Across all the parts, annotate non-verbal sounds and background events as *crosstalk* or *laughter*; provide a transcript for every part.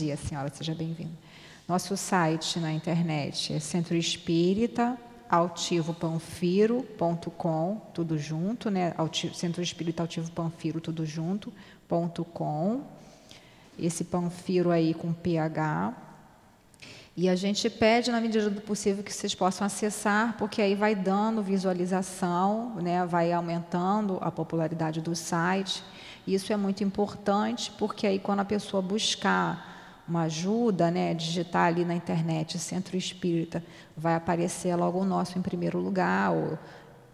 dia, senhora, seja bem-vinda. Nosso site na internet é Centro tudo junto, né? Centro Espírita Altivo Panfiro, tudo junto, ponto .com. Esse Panfiro aí com PH. E a gente pede, na medida do possível, que vocês possam acessar, porque aí vai dando visualização, né? vai aumentando a popularidade do site. Isso é muito importante, porque aí quando a pessoa buscar uma ajuda, né, digitar ali na internet Centro Espírita, vai aparecer logo o nosso em primeiro lugar, ou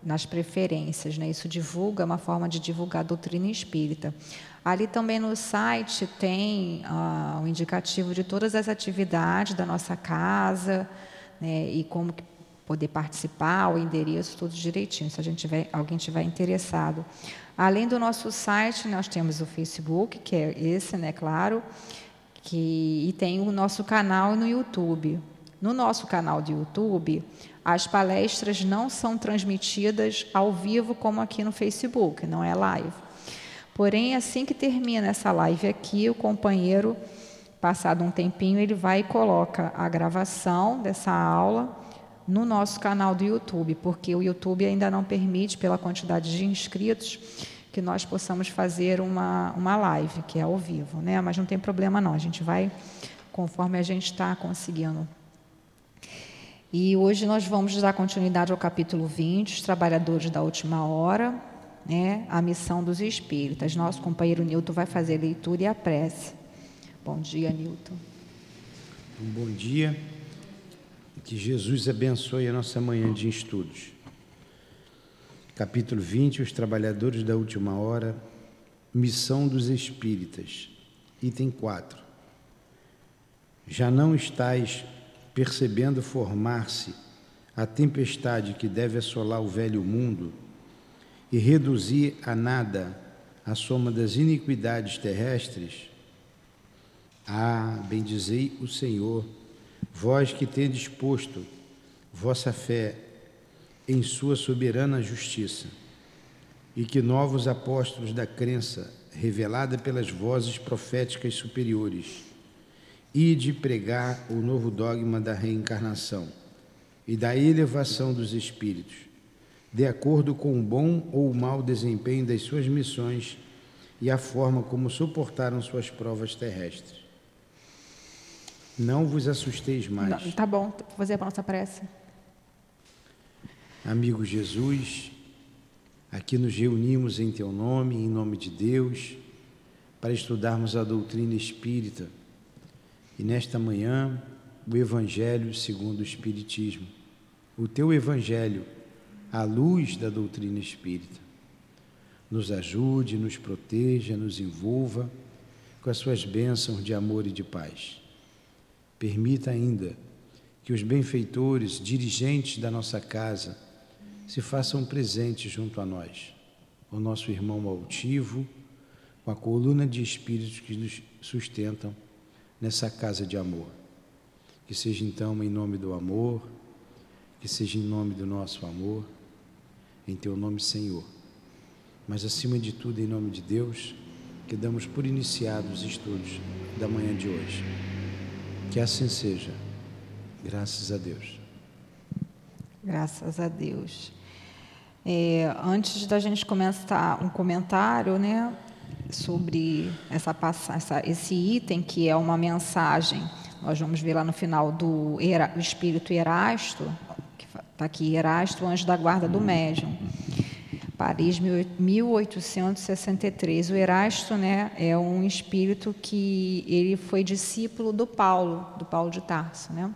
nas preferências. Né? Isso divulga, é uma forma de divulgar a doutrina espírita. Ali também no site tem ah, um indicativo de todas as atividades da nossa casa né, e como poder participar, o endereço, tudo direitinho, se a gente tiver, alguém tiver interessado. Além do nosso site, nós temos o Facebook, que é esse, né, claro, que, e tem o nosso canal no YouTube. No nosso canal de YouTube, as palestras não são transmitidas ao vivo como aqui no Facebook, não é live. Porém, assim que termina essa live aqui, o companheiro, passado um tempinho, ele vai e coloca a gravação dessa aula no nosso canal do YouTube, porque o YouTube ainda não permite, pela quantidade de inscritos, que nós possamos fazer uma, uma live, que é ao vivo, né? Mas não tem problema não, a gente vai conforme a gente está conseguindo. E hoje nós vamos dar continuidade ao capítulo 20, os trabalhadores da última hora, né? a missão dos espíritas. Nosso companheiro Nilton vai fazer a leitura e a prece. Bom dia, Nilton. Um bom dia. Que Jesus abençoe a nossa manhã de estudos. Capítulo 20: Os Trabalhadores da Última Hora, Missão dos Espíritas. Item 4. Já não estais percebendo formar-se a tempestade que deve assolar o velho mundo e reduzir a nada a soma das iniquidades terrestres? Ah, bendizei o Senhor, vós que tendes posto vossa fé em sua soberana justiça, e que novos apóstolos da crença, revelada pelas vozes proféticas superiores, e de pregar o novo dogma da reencarnação e da elevação dos espíritos, de acordo com o bom ou o mau desempenho das suas missões e a forma como suportaram suas provas terrestres. Não vos assusteis mais. Não, tá bom, vou fazer a nossa prece. Amigo Jesus, aqui nos reunimos em Teu nome, em nome de Deus, para estudarmos a doutrina espírita e nesta manhã o Evangelho segundo o Espiritismo. O Teu Evangelho, à luz da doutrina espírita. Nos ajude, nos proteja, nos envolva com as Suas bênçãos de amor e de paz. Permita ainda que os benfeitores, dirigentes da nossa casa, se façam presentes junto a nós. O nosso irmão altivo, com a coluna de espíritos que nos sustentam nessa casa de amor. Que seja então em nome do amor, que seja em nome do nosso amor, em teu nome, Senhor. Mas acima de tudo, em nome de Deus, que damos por iniciados os estudos da manhã de hoje. Que assim seja. Graças a Deus. Graças a Deus. É, antes da gente começar um comentário, né, sobre essa, essa, esse item que é uma mensagem, nós vamos ver lá no final do o Espírito Erasto, que está aqui, Erasto, anjo da guarda do médium. Paris, 1863. O Erasto né, é um espírito que ele foi discípulo do Paulo, do Paulo de Tarso. Né?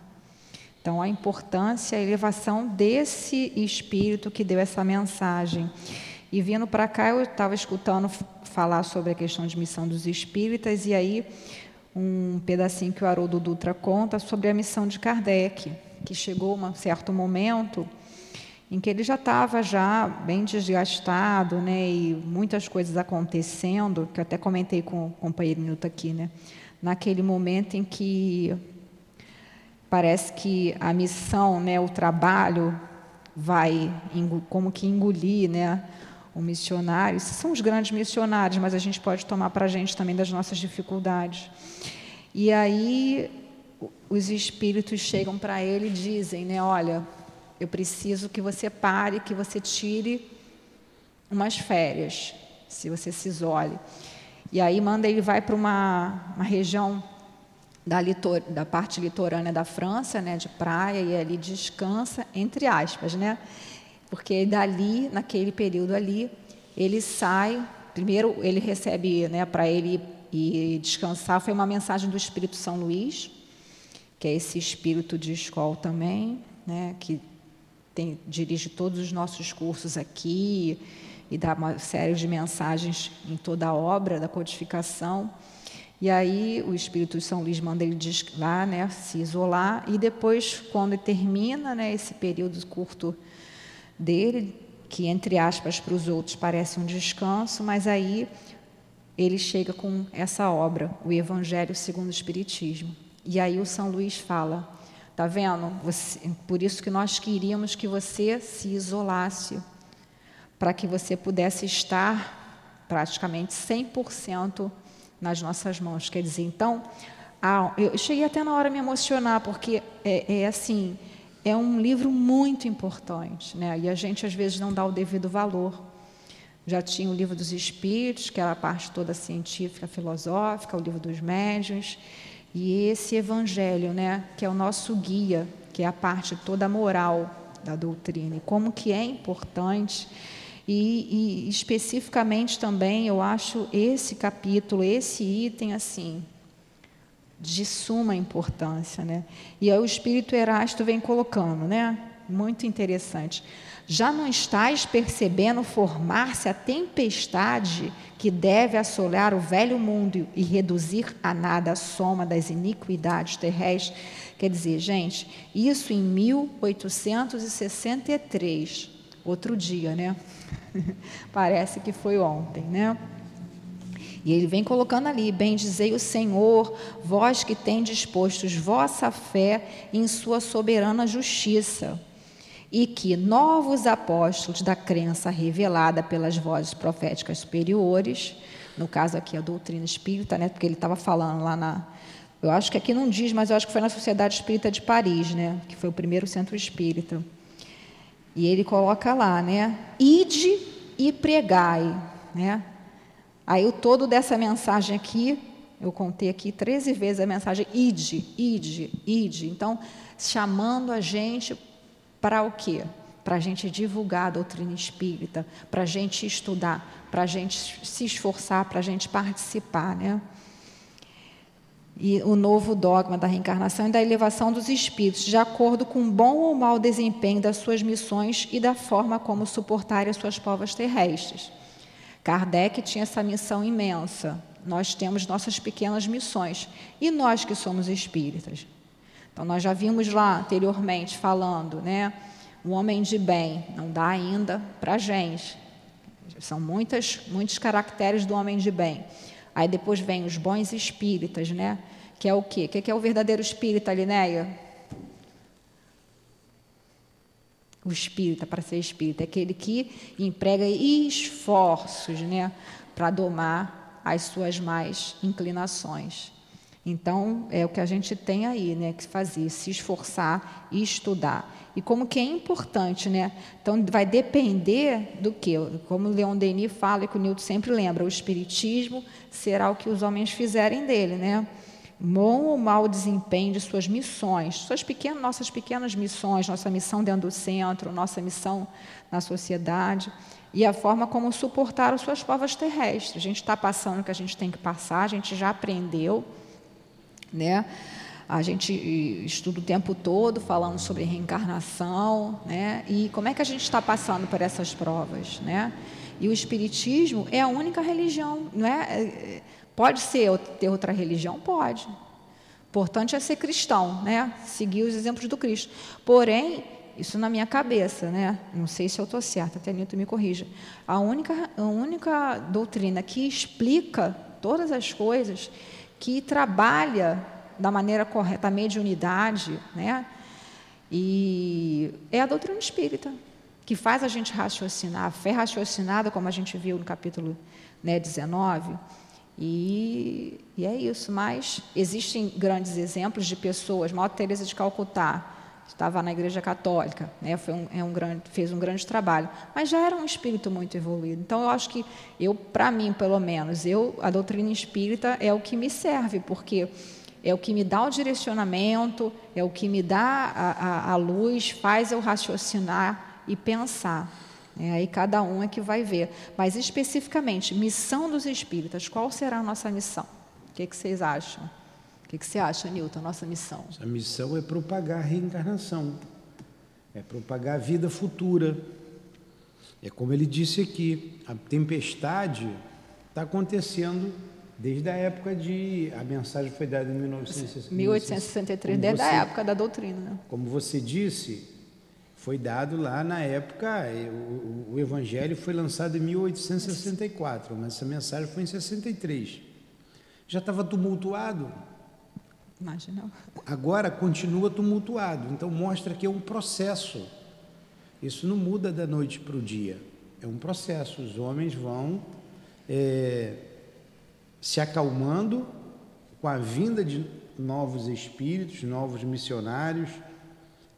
Então, a importância, a elevação desse espírito que deu essa mensagem. E vindo para cá, eu estava escutando falar sobre a questão de missão dos espíritas, e aí um pedacinho que o Haroldo Dutra conta sobre a missão de Kardec, que chegou um certo momento em que ele já estava já bem desgastado, né, e muitas coisas acontecendo, que eu até comentei com o companheiro Nilton aqui, né, naquele momento em que Parece que a missão, né, o trabalho, vai como que engolir né, o missionário. Esses são os grandes missionários, mas a gente pode tomar para a gente também das nossas dificuldades. E aí os espíritos chegam para ele e dizem, né, olha, eu preciso que você pare, que você tire umas férias, se você se isole. E aí manda ele vai para uma, uma região da, litor, da parte litorânea da França, né, de praia, e ali descansa, entre aspas, né? Porque dali, naquele período ali, ele sai, primeiro ele recebe, né, para ele ir descansar, foi uma mensagem do Espírito São Luís, que é esse espírito de escola também, né, que tem, dirige todos os nossos cursos aqui, e dá uma série de mensagens em toda a obra da codificação. E aí o Espírito de São Luís manda ele lá, né, se isolar, e depois, quando termina né, esse período curto dele, que entre aspas para os outros parece um descanso, mas aí ele chega com essa obra, o Evangelho segundo o Espiritismo. E aí o São Luís fala, tá vendo? Você, por isso que nós queríamos que você se isolasse, para que você pudesse estar praticamente 100% nas nossas mãos. Quer dizer, então, ah, eu cheguei até na hora a me emocionar, porque é, é, assim, é um livro muito importante, né? e a gente às vezes não dá o devido valor. Já tinha o livro dos Espíritos, que era a parte toda científica, filosófica, o livro dos médiuns, e esse Evangelho, né, que é o nosso guia, que é a parte toda moral da doutrina, e como que é importante e, e, especificamente também eu acho esse capítulo, esse item assim de suma importância, né? E aí o Espírito Erasto vem colocando, né? Muito interessante. Já não estás percebendo formar-se a tempestade que deve assolar o velho mundo e reduzir a nada a soma das iniquidades terrestres? Quer dizer, gente, isso em 1863, outro dia, né? *laughs* Parece que foi ontem, né? E ele vem colocando ali: Bendizei o Senhor, vós que tendes dispostos vossa fé em sua soberana justiça, e que novos apóstolos da crença revelada pelas vozes proféticas superiores, no caso aqui a doutrina espírita, né? Porque ele estava falando lá na. Eu acho que aqui não diz, mas eu acho que foi na Sociedade Espírita de Paris, né? Que foi o primeiro centro espírita. E ele coloca lá, né? Ide e pregai, né? Aí o todo dessa mensagem aqui, eu contei aqui 13 vezes a mensagem ide, ide, ide. Então, chamando a gente para o quê? Para a gente divulgar a doutrina espírita, para a gente estudar, para a gente se esforçar, para a gente participar, né? E o novo dogma da reencarnação e da elevação dos espíritos, de acordo com o bom ou mau desempenho das suas missões e da forma como suportarem as suas provas terrestres. Kardec tinha essa missão imensa. Nós temos nossas pequenas missões. E nós que somos espíritas? Então, nós já vimos lá anteriormente falando, né? O homem de bem não dá ainda para gente. São muitas, muitos caracteres do homem de bem. Aí depois vem os bons espíritas, né? Que é o quê? O que é o verdadeiro espírita, Linéia? O espírita, para ser espírita, é aquele que emprega esforços, né? Para domar as suas mais inclinações. Então, é o que a gente tem aí, né, que fazer, se esforçar e estudar. E como que é importante, né? Então, vai depender do que, como Leon Denis fala e que o Newton sempre lembra, o espiritismo será o que os homens fizerem dele, né? Bom ou mau desempenho de suas missões, suas pequenas, nossas pequenas missões, nossa missão dentro do centro, nossa missão na sociedade e a forma como suportar as suas provas terrestres. A gente está passando o que a gente tem que passar, a gente já aprendeu, né? A gente estuda o tempo todo falando sobre reencarnação, né? E como é que a gente está passando por essas provas, né? E o espiritismo é a única religião, não é? Pode ser ter outra religião, pode. Importante é ser cristão, né? Seguir os exemplos do Cristo. Porém, isso na minha cabeça, né? Não sei se eu estou certa, até Nilton me corrija. A única, a única doutrina que explica todas as coisas, que trabalha da maneira correta a mediunidade, né? E é a doutrina espírita, que faz a gente raciocinar, a fé raciocinada, como a gente viu no capítulo né, 19, E, e é isso. Mas existem grandes exemplos de pessoas. Maior Teresa de Calcutá estava na Igreja Católica, né? Foi um, é um grande, fez um grande trabalho, mas já era um espírito muito evoluído. Então eu acho que eu, para mim, pelo menos, eu a doutrina espírita é o que me serve, porque é o que me dá o direcionamento, é o que me dá a, a, a luz, faz eu raciocinar e pensar. É, aí cada um é que vai ver. Mas especificamente, missão dos espíritas, qual será a nossa missão? O que, que vocês acham? O que, que você acha, Nilton, a nossa missão? A missão é propagar a reencarnação, é propagar a vida futura. É como ele disse aqui, a tempestade está acontecendo desde a época de. A mensagem foi dada em 1963. 1863, desde a época da doutrina. Né? Como você disse, foi dado lá na época, o, o, Evangelho foi lançado em 1864, mas essa mensagem foi em 63. Já estava tumultuado. Imagina. Agora continua tumultuado, então mostra que é um processo. Isso não muda da noite para o dia, é um processo. Os homens vão é, se acalmando com a vinda de novos espíritos, novos missionários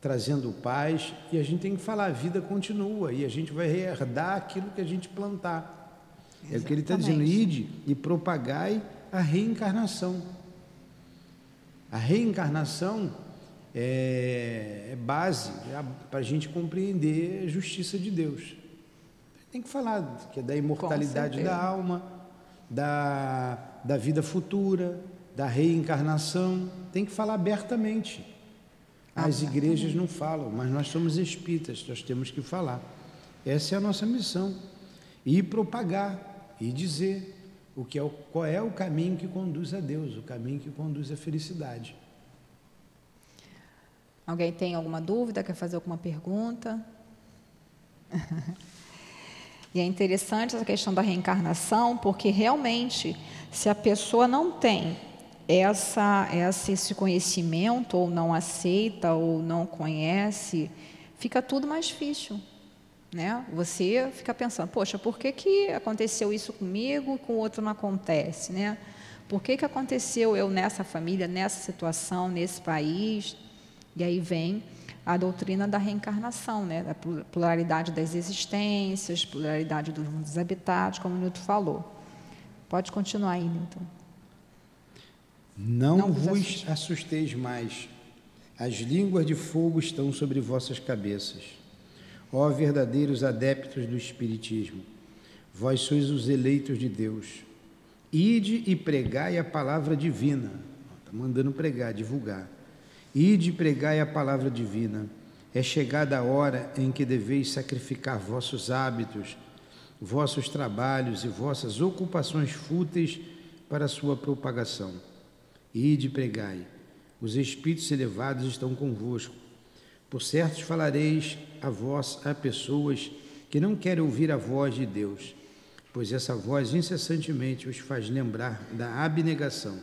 trazendo paz, e a gente tem que falar, a vida continua, e a gente vai herdar aquilo que a gente plantar. Exatamente. É o que ele está dizendo, ide e propagai a reencarnação. A reencarnação é, é base para a gente compreender a justiça de Deus. Tem que falar que é da imortalidade da alma, da, da vida futura, da reencarnação. Tem que falar abertamente. As igrejas não falam, mas nós somos espíritas, nós temos que falar. Essa é a nossa missão. E propagar e dizer o que é o, qual é o caminho que conduz a Deus, o caminho que conduz à felicidade. Alguém tem alguma dúvida? Quer fazer alguma pergunta? *laughs* e é interessante essa questão da reencarnação, porque realmente, se a pessoa não tem essa, essa, esse conhecimento, ou não aceita, ou não conhece, fica tudo mais difícil. Né? Você fica pensando, poxa, por que, que aconteceu isso comigo e com o outro não acontece? Né? Por que, que aconteceu eu nessa família, nessa situação, nesse país? E aí vem a doutrina da reencarnação, né? da pluralidade das existências, pluralidade dos habitados, como o Newton falou. Pode continuar aí, Newton. Não, Não vos assusteis mais. As línguas de fogo estão sobre vossas cabeças. Ó verdadeiros adeptos do Espiritismo, vós sois os eleitos de Deus. Ide e pregai a palavra divina. Está mandando pregar, divulgar. Ide e pregai a palavra divina. É chegada a hora em que deveis sacrificar vossos hábitos, vossos trabalhos e vossas ocupações fúteis para a sua propagação Ide pregai, os espíritos elevados estão convosco. Por certo falareis a vós a pessoas que não querem ouvir a voz de Deus, pois essa voz incessantemente os faz lembrar da abnegação.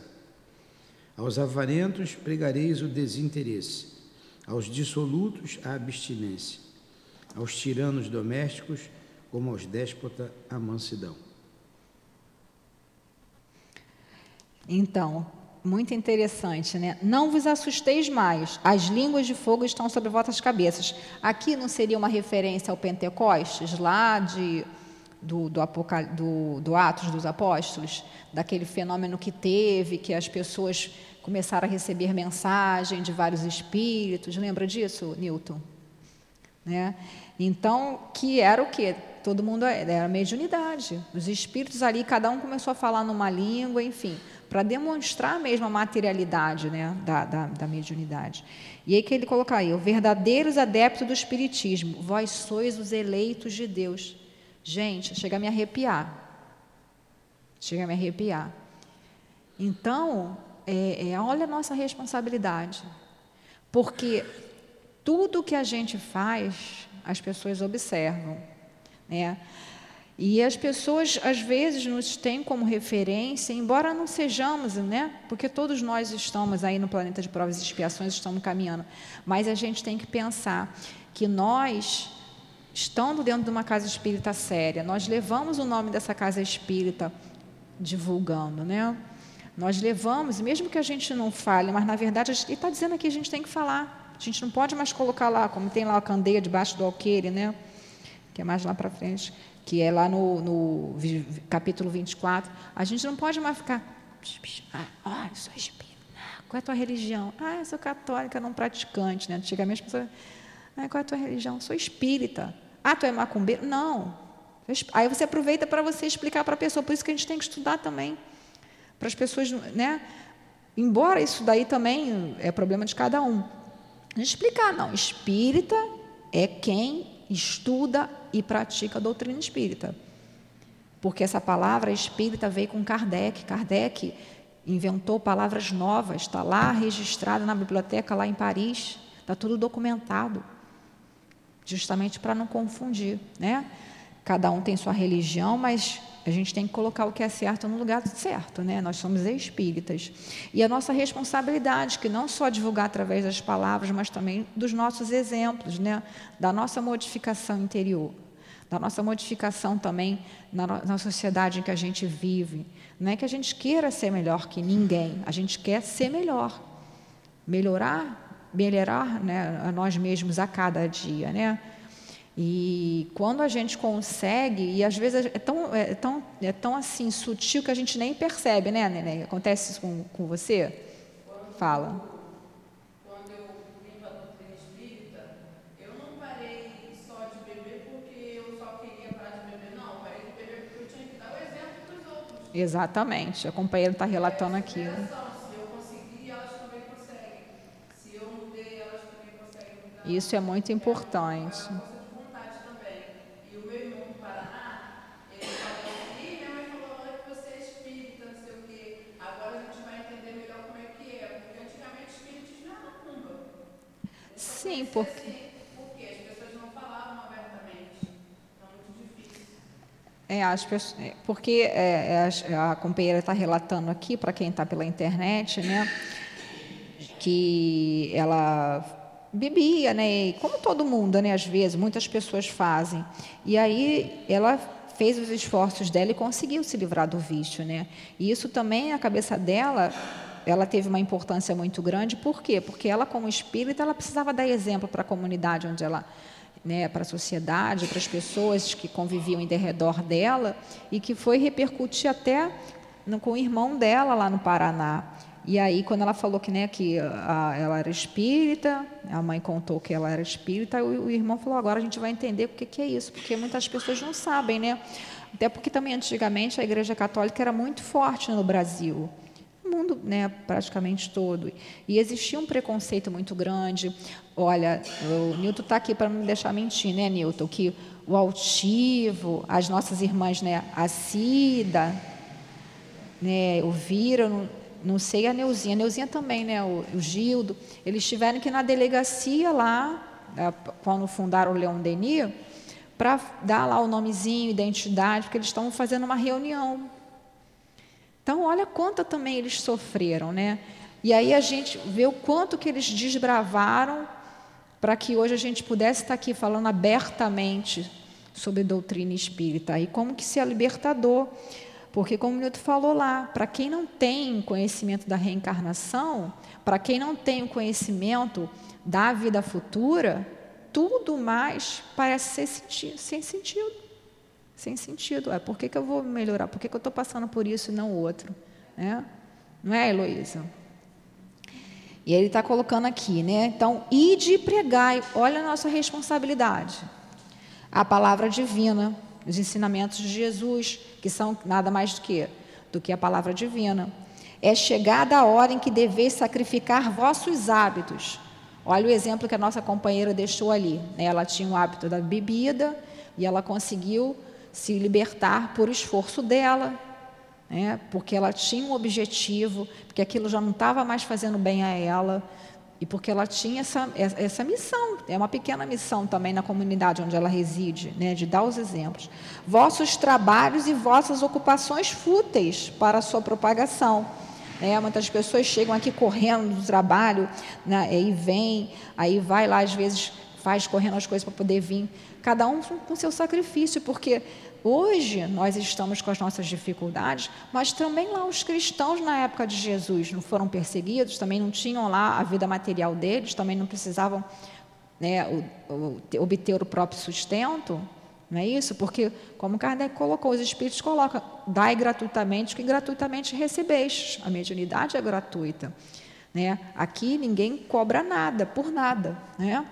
Aos avarentos pregareis o desinteresse, aos dissolutos a abstinência, aos tiranos domésticos, como aos déspotas a mansidão. Então, muito interessante, né? Não vos assusteis mais, as línguas de fogo estão sobre vossas cabeças. Aqui não seria uma referência ao Pentecostes, lá de, do, do, do, do Atos dos Apóstolos, daquele fenômeno que teve, que as pessoas começaram a receber mensagem de vários espíritos. Lembra disso, Newton? Né? Então, que era o quê? Todo mundo era mediunidade. Os espíritos ali, cada um começou a falar numa língua, enfim para demonstrar mesmo a materialidade né, da, da, da, mediunidade. E aí que ele coloca aí, verdadeiros adeptos do Espiritismo, vós sois os eleitos de Deus. Gente, chega a me arrepiar. Chega a me arrepiar. Então, é, é, olha a nossa responsabilidade. Porque tudo que a gente faz, as pessoas observam. Né? E as pessoas, às vezes, nos têm como referência, embora não sejamos, né? Porque todos nós estamos aí no planeta de provas e expiações, estamos caminhando. Mas a gente tem que pensar que nós, estando dentro de uma casa espírita séria, nós levamos o nome dessa casa espírita divulgando, né? Nós levamos, mesmo que a gente não fale, mas na verdade ele está dizendo aqui a gente tem que falar. A gente não pode mais colocar lá, como tem lá a candeia debaixo do alqueire, né? Que é mais lá para frente, que é lá no, no capítulo 24. A gente não pode mais ficar. Ah, eu sou espírita. Qual é a tua religião? Ah, eu sou católica, não praticante. Né? Antigamente as pessoas. Ah, qual é a tua religião? Sou espírita. Ah, tu é macumbeiro? Não. Aí você aproveita para você explicar para a pessoa. Por isso que a gente tem que estudar também para as pessoas, né? Embora isso daí também é problema de cada um. Explicar, não, espírita é quem estuda e pratica a doutrina espírita. Porque essa palavra espírita veio com Kardec. Kardec inventou palavras novas, está lá registrada na biblioteca lá em Paris, está tudo documentado, justamente para não confundir, né? Cada um tem sua religião, mas a gente tem que colocar o que é certo no lugar certo, né? Nós somos espíritas. E a nossa responsabilidade, que não só divulgar através das palavras, mas também dos nossos exemplos, né? Da nossa modificação interior, da nossa modificação também na, na sociedade em que a gente vive. Não é que a gente queira ser melhor que ninguém, a gente quer ser melhor, melhorar, melhorar né, a nós mesmos a cada dia, né? E quando a gente consegue, e às vezes é tão, é tão, é tão assim sutil que a gente nem percebe, né, Neném? Acontece isso com, com você? Quando, Fala. Quando eu vim para a doutrina espírita, eu não parei só de beber porque eu só queria parar de beber, não. Parei de beber porque eu tinha que dar o exemplo para os outros. Exatamente. A companheira está relatando aqui. Isso é muito importante. Sim, porque. É as pessoas, é, porque é, é, a, a companheira está relatando aqui, para quem está pela internet, né, que ela bebia, né, como todo mundo, né, às vezes, muitas pessoas fazem. E aí ela fez os esforços dela e conseguiu se livrar do vício, né? E isso também, a cabeça dela, ela teve uma importância muito grande. Por quê? Porque ela, como espírita, ela precisava dar exemplo para a comunidade onde ela, né, para a sociedade, para as pessoas que conviviam em derredor dela, e que foi repercutir até no, com o irmão dela lá no Paraná. E aí, quando ela falou que, né, que a, ela era espírita, a mãe contou que ela era espírita, o, o irmão falou: agora a gente vai entender o que, que é isso, porque muitas pessoas não sabem, né? Até porque também antigamente a Igreja Católica era muito forte no Brasil mundo né, praticamente todo. E existia um preconceito muito grande. Olha, o Newton está aqui para não me deixar mentir, né, Newton? Que o altivo, as nossas irmãs, né, a Cida, né, o Vira, não, não sei a Neuzinha, a Neuzinha também, né, o, o Gildo, eles tiveram que ir na delegacia lá, quando fundaram o Leão Denis, para dar lá o nomezinho, identidade, porque eles estavam fazendo uma reunião então, olha quanto também eles sofreram, né? E aí a gente vê o quanto que eles desbravaram para que hoje a gente pudesse estar aqui falando abertamente sobre doutrina espírita. E como que se é libertador. Porque, como o Newton falou lá, para quem não tem conhecimento da reencarnação, para quem não tem o conhecimento da vida futura, tudo mais parece ser sem sentido sem sentido. É, por que, que eu vou melhorar? Por que, que eu estou passando por isso e não outro? É? Não é, Heloísa? E ele está colocando aqui, né? Então, ide e pregai. Olha a nossa responsabilidade. A palavra divina, os ensinamentos de Jesus, que são nada mais do que, do que a palavra divina. É chegada a hora em que deveis sacrificar vossos hábitos. Olha o exemplo que a nossa companheira deixou ali. Né? Ela tinha o hábito da bebida e ela conseguiu se libertar por esforço dela, né? porque ela tinha um objetivo, porque aquilo já não estava mais fazendo bem a ela, e porque ela tinha essa, essa missão, é uma pequena missão também na comunidade onde ela reside, né? de dar os exemplos. Vossos trabalhos e vossas ocupações fúteis para a sua propagação. É, muitas pessoas chegam aqui correndo do trabalho, né, e vem, aí vai lá, às vezes faz correndo as coisas para poder vir cada um com seu sacrifício, porque hoje nós estamos com as nossas dificuldades, mas também lá os cristãos na época de Jesus não foram perseguidos, também não tinham lá a vida material deles, também não precisavam né, o, o, obter o próprio sustento. Não é isso? Porque, como Kardec colocou, os Espíritos colocam, dai gratuitamente, que gratuitamente recebeste. A mediunidade é gratuita. Né? Aqui ninguém cobra nada, por nada. Né?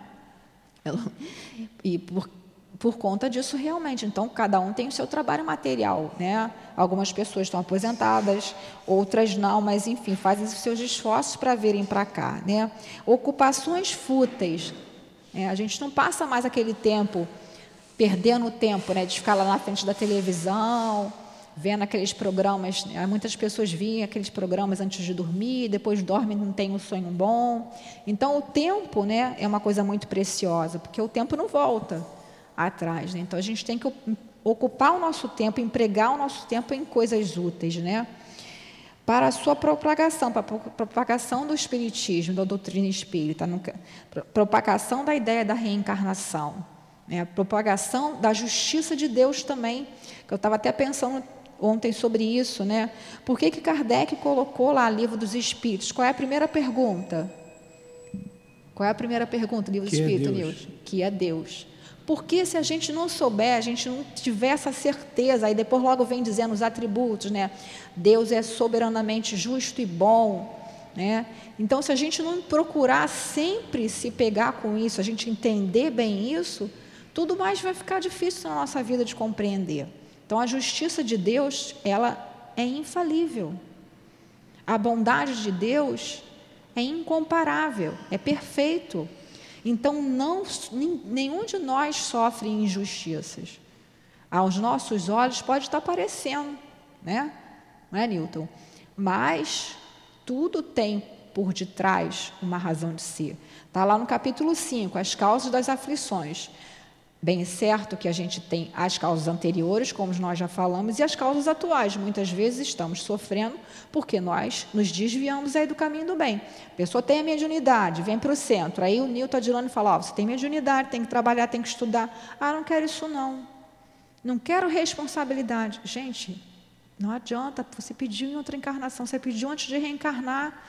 E por, por conta disso, realmente. Então, cada um tem o seu trabalho material. Né? Algumas pessoas estão aposentadas, outras não, mas, enfim, fazem os seus esforços para virem para cá. Né? Ocupações fúteis. É, a gente não passa mais aquele tempo perdendo tempo, né, de ficar lá na frente da televisão, vendo aqueles programas. Né, muitas pessoas veem aqueles programas antes de dormir, depois dormem e não tem um sonho bom. Então, o tempo né, é uma coisa muito preciosa, porque o tempo não volta atrás. Né? Então, a gente tem que ocupar o nosso tempo, empregar o nosso tempo em coisas úteis, né? Para a sua propagação, para a propagação do espiritismo, da doutrina espírita, propagação da ideia da reencarnação. Né? A propagação da justiça de Deus também, que eu estava até pensando ontem sobre isso, né? Por que, que Kardec colocou lá livro dos Espíritos? Qual é a primeira pergunta? Qual é a primeira pergunta, livro dos é Espíritos, é? Que é Deus. Porque se a gente não souber, a gente não tiver essa certeza, aí depois logo vem dizendo os atributos, né? Deus é soberanamente justo e bom, né? Então, se a gente não procurar sempre se pegar com isso, a gente entender bem isso, tudo mais vai ficar difícil na nossa vida de compreender. Então, a justiça de Deus, ela é infalível. A bondade de Deus é incomparável, é perfeito. Então, não, nenhum de nós sofre injustiças. Aos nossos olhos pode estar parecendo, né? Não é, Newton? Mas tudo tem por detrás uma razão de ser. Está lá no capítulo 5, as causas das aflições. Bem certo que a gente tem as causas anteriores, como nós já falamos, e as causas atuais. Muitas vezes estamos sofrendo porque nós nos desviamos aí do caminho do bem. A pessoa tem a mediunidade, vem para o centro. Aí o Nilton Adilane fala: oh, você tem mediunidade, tem que trabalhar, tem que estudar. Ah, não quero isso não. Não quero responsabilidade. Gente, não adianta. Você pediu em outra encarnação, você pediu antes de reencarnar.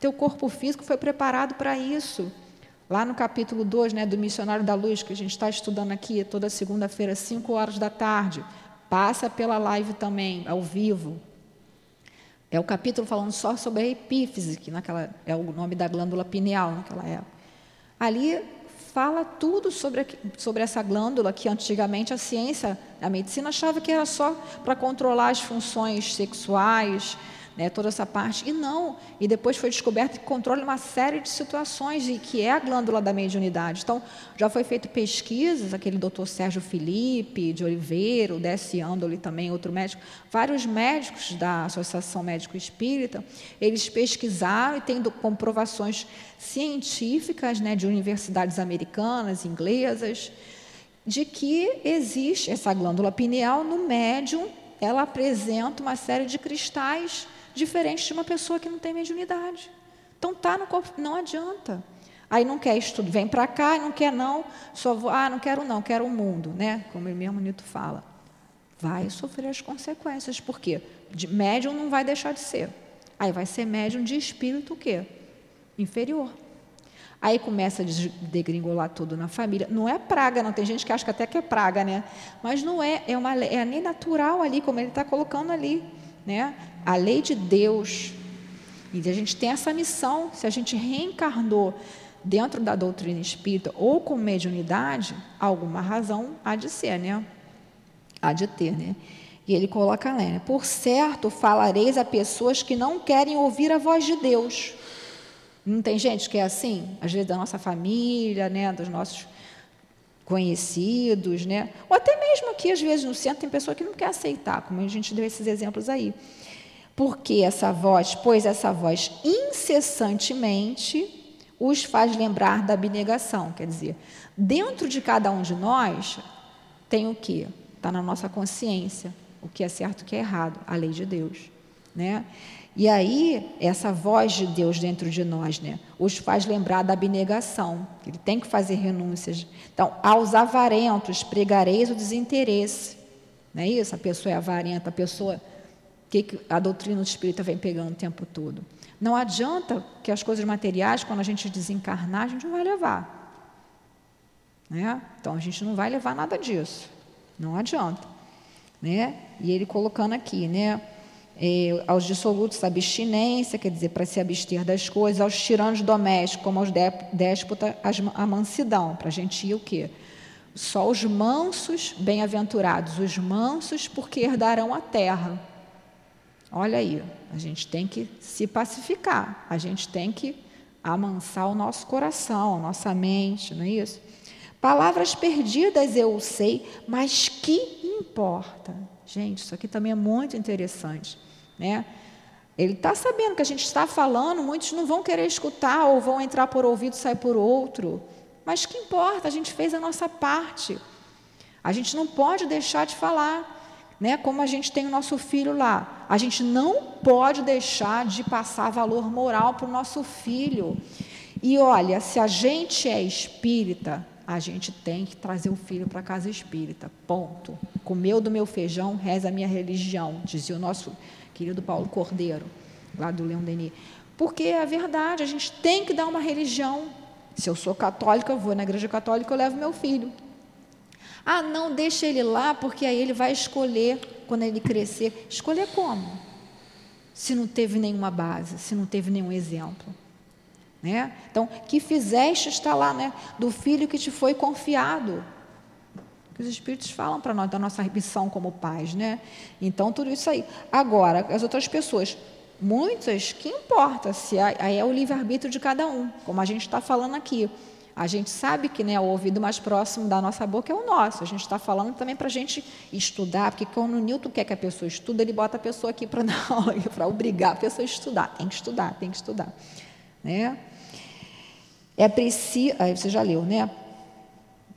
Teu corpo físico foi preparado para isso. Lá no capítulo 2 né, do Missionário da Luz, que a gente está estudando aqui toda segunda-feira, 5 horas da tarde, passa pela live também, ao vivo. É o capítulo falando só sobre a epífise, que naquela, é o nome da glândula pineal naquela época. Ali fala tudo sobre, sobre essa glândula que antigamente a ciência, a medicina achava que era só para controlar as funções sexuais, né, toda essa parte. E não, e depois foi descoberto que controla uma série de situações e que é a glândula da mediunidade. Então, já foi feito pesquisas, aquele doutor Sérgio Felipe de Oliveira, o Desce Andoli também, outro médico, vários médicos da Associação Médico Espírita, eles pesquisaram e têm comprovações científicas né, de universidades americanas, inglesas, de que existe essa glândula pineal no médium, ela apresenta uma série de cristais diferente de uma pessoa que não tem mediunidade. Então tá no corpo, não adianta. Aí não quer estudo, vem para cá não quer não, só vou, ah, não quero não, quero o mundo, né? Como o mesmo Nito fala. Vai sofrer as consequências, por quê? De médium não vai deixar de ser. Aí vai ser médium de espírito o quê? Inferior. Aí começa a degringolar tudo na família. Não é praga, não. Tem gente que acha que até que é praga, né? Mas não é, é uma é lei natural ali, como ele está colocando ali né? a lei de Deus. E a gente tem essa missão, se a gente reencarnou dentro da doutrina espírita ou com mediunidade, alguma razão há de ser, né? Há de ter, né? E ele coloca lá, né? Por certo, falareis a pessoas que não querem ouvir a voz de Deus. Não tem gente que é assim? Às vezes da nossa família, né? Dos nossos conhecidos, né? Ou até mesmo aqui, às vezes, no centro, tem pessoa que não quer aceitar, como a gente deu esses exemplos aí. Porque essa voz, pois essa voz incessantemente os faz lembrar da abnegação. Quer dizer, dentro de cada um de nós tem o que? Está na nossa consciência, o que é certo e o que é errado, a lei de Deus. Né? E aí, essa voz de Deus dentro de nós, né, os faz lembrar da abnegação, ele tem que fazer renúncias. Então, aos avarentos pregareis o desinteresse. Não é isso? A pessoa é avarenta, a pessoa. que, a doutrina do espírita vem pegando o tempo todo? Não adianta que as coisas materiais, quando a gente desencarnar, a gente não vai levar. Né? Então a gente não vai levar nada disso. Não adianta. Né? E ele colocando aqui, né? Aos dissolutos abstinência, quer dizer, para se abster das coisas, aos tiranos domésticos, como aos déspotas, a mansidão, para a gente ir o quê? Só os mansos, bem-aventurados, os mansos, porque herdarão a terra. Olha aí, a gente tem que se pacificar, a gente tem que amansar o nosso coração, a nossa mente, não é isso? Palavras perdidas eu sei, mas que importa? Gente, isso aqui também é muito interessante. Né? Ele está sabendo que a gente está falando, muitos não vão querer escutar ou vão entrar por ouvido e sair por outro. Mas que importa? A gente fez a nossa parte. A gente não pode deixar de falar. Né? Como a gente tem o nosso filho lá. A gente não pode deixar de passar valor moral para o nosso filho. E olha, se a gente é espírita, a gente tem que trazer o filho para a casa espírita. Ponto. Comeu do meu feijão, reza a minha religião, dizia o nosso querido Paulo Cordeiro, lá do Leão Denis. Porque é verdade, a gente tem que dar uma religião. Se eu sou católica, eu vou na igreja católica, eu levo meu filho. Ah, não, deixa ele lá, porque aí ele vai escolher quando ele crescer. Escolher como? Se não teve nenhuma base, se não teve nenhum exemplo. Né? Então, que fizeste está lá, né? Do filho que te foi confiado. Que os Espíritos falam para nós da nossa missão como pais, né? Então, tudo isso aí. Agora, as outras pessoas, muitas, que importa se aí é o livre-arbítrio de cada um, como a gente está falando aqui. A gente sabe que né, o ouvido mais próximo da nossa boca é o nosso. A gente está falando também para a gente estudar, porque quando o Newton quer que a pessoa estude, ele bota a pessoa aqui para *laughs* para obrigar a pessoa a estudar. Tem que estudar, tem que estudar. Né? É preciso, você já leu, né?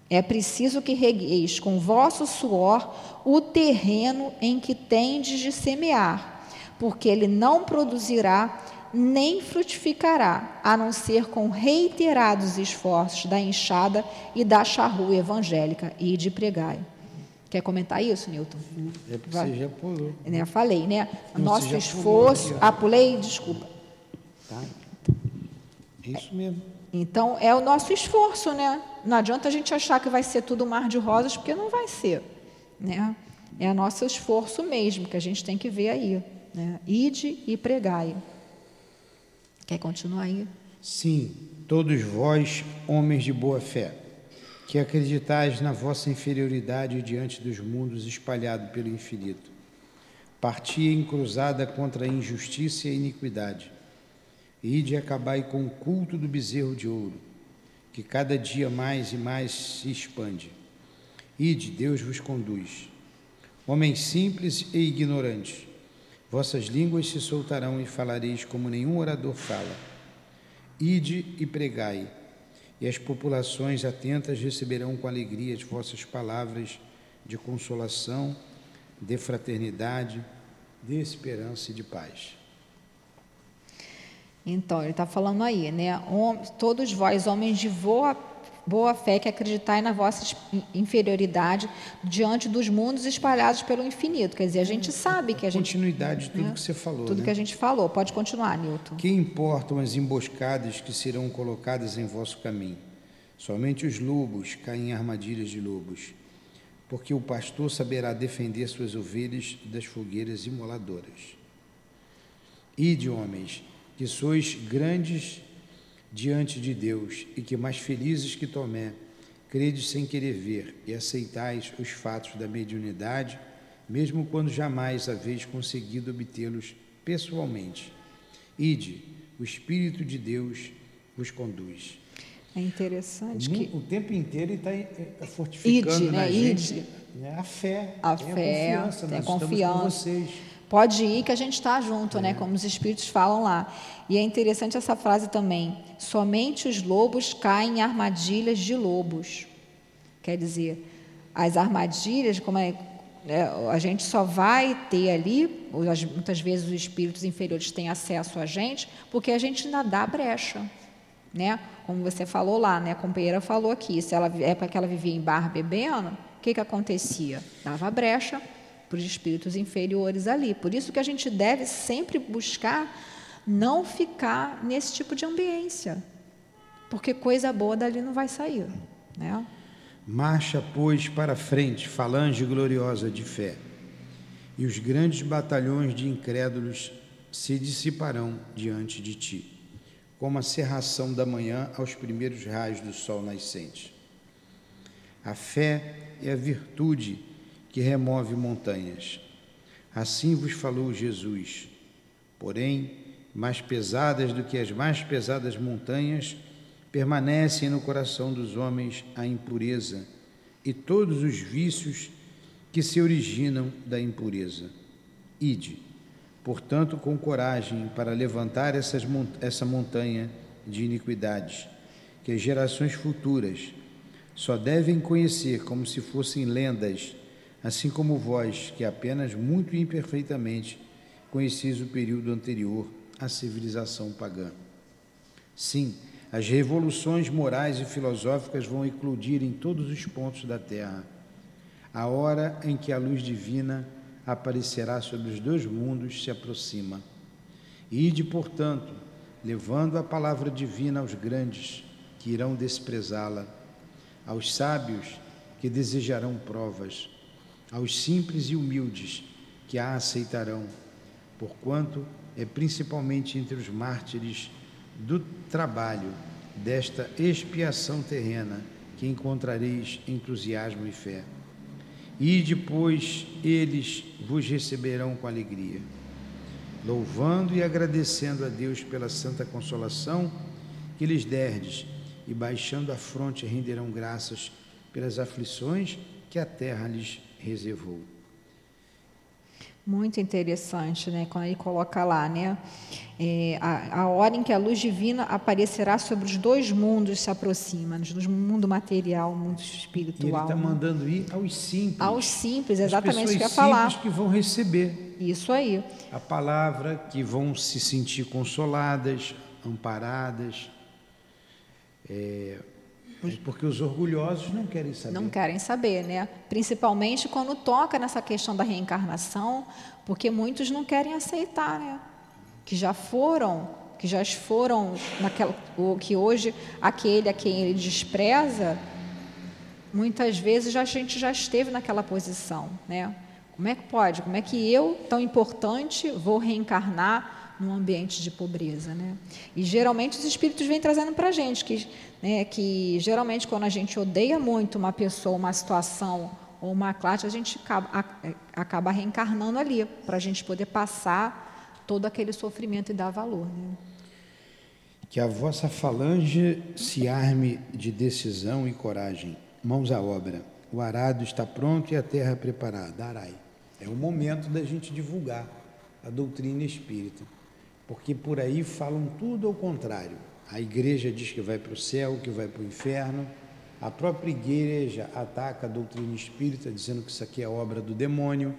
É preciso que regueis com vosso suor o terreno em que tendes de semear, porque ele não produzirá nem frutificará, a não ser com reiterados esforços da enxada e da charrua evangélica e de pregai. Quer comentar isso, Newton? É porque você já pulou. Né, falei, né? Não, Nosso esforço. Pulou, ah, pulei, desculpa. Tá. Isso mesmo. Então, é o nosso esforço, né? Não adianta a gente achar que vai ser tudo mar de rosas, porque não vai ser, né? É o nosso esforço mesmo, que a gente tem que ver aí. Né? Ide e pregai. Quer continuar aí? Sim, todos vós, homens de boa fé, que acreditais na vossa inferioridade diante dos mundos espalhados pelo infinito, partia em cruzada contra a injustiça e a iniquidade Ide e acabai com o culto do bezerro de ouro, que cada dia mais e mais se expande. Ide, Deus vos conduz. Homens simples e ignorantes, vossas línguas se soltarão e falareis como nenhum orador fala. Ide e pregai, e as populações atentas receberão com alegria as vossas palavras de consolação, de fraternidade, de esperança e de paz. Então, ele está falando aí, né? Todos vós, homens de boa, boa fé, que acreditai na vossa inferioridade diante dos mundos espalhados pelo infinito. Quer dizer, a gente sabe que a gente. Continuidade de tudo né? que você falou. Tudo né? que a gente falou. Pode continuar, Newton. Que importam as emboscadas que serão colocadas em vosso caminho? Somente os lobos caem em armadilhas de lobos, porque o pastor saberá defender suas ovelhas das fogueiras imoladoras. Ide, homens que sois grandes diante de Deus e que mais felizes que Tomé, credes sem querer ver e aceitais os fatos da mediunidade, mesmo quando jamais haveis conseguido obtê-los pessoalmente. Ide, o Espírito de Deus vos conduz. É interessante o, que o tempo inteiro ele está é, fortificando Ide, né? na Ide. gente né? a fé, a fé, a confiança, nós confiança. com vocês. Pode ir que a gente está junto, né? é. Como os espíritos falam lá. E é interessante essa frase também. Somente os lobos caem em armadilhas de lobos. Quer dizer, as armadilhas, como é, é a gente só vai ter ali, muitas vezes os espíritos inferiores têm acesso a gente, porque a gente ainda dá brecha. Né? Como você falou lá, né? a companheira falou aqui, se ela é para que ela vivia em bar bebendo, o que, que acontecia? Dava brecha os espíritos inferiores ali. Por isso que a gente deve sempre buscar não ficar nesse tipo de ambiência, porque coisa boa dali não vai sair, né? Marcha, pois, para frente, falange gloriosa de fé, e os grandes batalhões de incrédulos se dissiparão diante de ti, como a cerração da manhã aos primeiros raios do sol nascente. A fé é a virtude que remove montanhas. Assim vos falou Jesus. Porém, mais pesadas do que as mais pesadas montanhas, permanecem no coração dos homens a impureza e todos os vícios que se originam da impureza. Ide, portanto, com coragem para levantar essas, essa montanha de iniquidades, que as gerações futuras só devem conhecer como se fossem lendas, assim como vós, que apenas muito imperfeitamente conhecis o período anterior à civilização pagã. Sim, as revoluções morais e filosóficas vão eclodir em todos os pontos da Terra. A hora em que a luz divina aparecerá sobre os dois mundos se aproxima. Ide, portanto, levando a palavra divina aos grandes, que irão desprezá-la aos sábios que desejarão provas, aos simples e humildes que a aceitarão, porquanto é principalmente entre os mártires do trabalho desta expiação terrena que encontrareis entusiasmo e fé. E depois eles vos receberão com alegria, louvando e agradecendo a Deus pela santa consolação que lhes derdes e baixando a fronte renderão graças pelas aflições que a terra lhes reservou. Muito interessante, né? Quando ele coloca lá, né? É, a, a, hora em que a luz divina aparecerá sobre os dois mundos se aproxima, no mundo material, mundo espiritual. E ele está né? mandando ir aos simples. Aos simples, exatamente isso que eu ia falar. que vão receber. Isso aí. A palavra, que vão se sentir consoladas, amparadas, é, porque os orgulhosos não querem saber. Não querem saber, né? Principalmente quando toca nessa questão da reencarnação, porque muitos não querem aceitar, né? Que já foram, que já foram naquela, o que hoje aquele a quem ele despreza, muitas vezes já, a gente já esteve naquela posição, né? Como é que pode? Como é que eu, tão importante, vou reencarnar num ambiente de pobreza. Né? E geralmente os espíritos vêm trazendo para a gente que, né, que geralmente quando a gente odeia muito uma pessoa, uma situação ou uma classe, a gente acaba, acaba reencarnando ali, para a gente poder passar todo aquele sofrimento e dar valor. Né? Que a vossa falange se arme de decisão e coragem, mãos à obra. O arado está pronto e a terra preparada. Arai. É o momento da gente divulgar a doutrina espírita porque por aí falam tudo ao contrário. A igreja diz que vai para o céu, que vai para o inferno. A própria igreja ataca a doutrina espírita, dizendo que isso aqui é obra do demônio.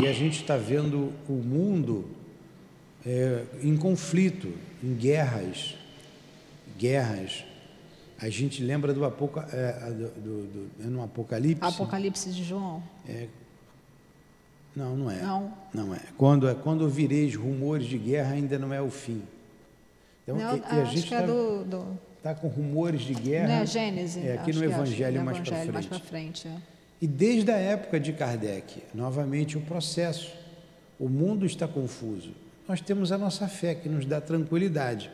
E a gente está vendo o mundo é, em conflito, em guerras. Guerras. A gente lembra do, apoca, é, do, do, do, é no Apocalipse. Apocalipse de João. É, não, não é. Não. Não é. Quando, é, quando ouvireis rumores de guerra, ainda não é o fim. Então, não, e, a gente está é do... tá com rumores de guerra. Não é Gênesis. É aqui no Evangelho, é mais para frente. Mais frente é. E desde a época de Kardec, novamente o processo. O mundo está confuso. Nós temos a nossa fé que nos dá tranquilidade.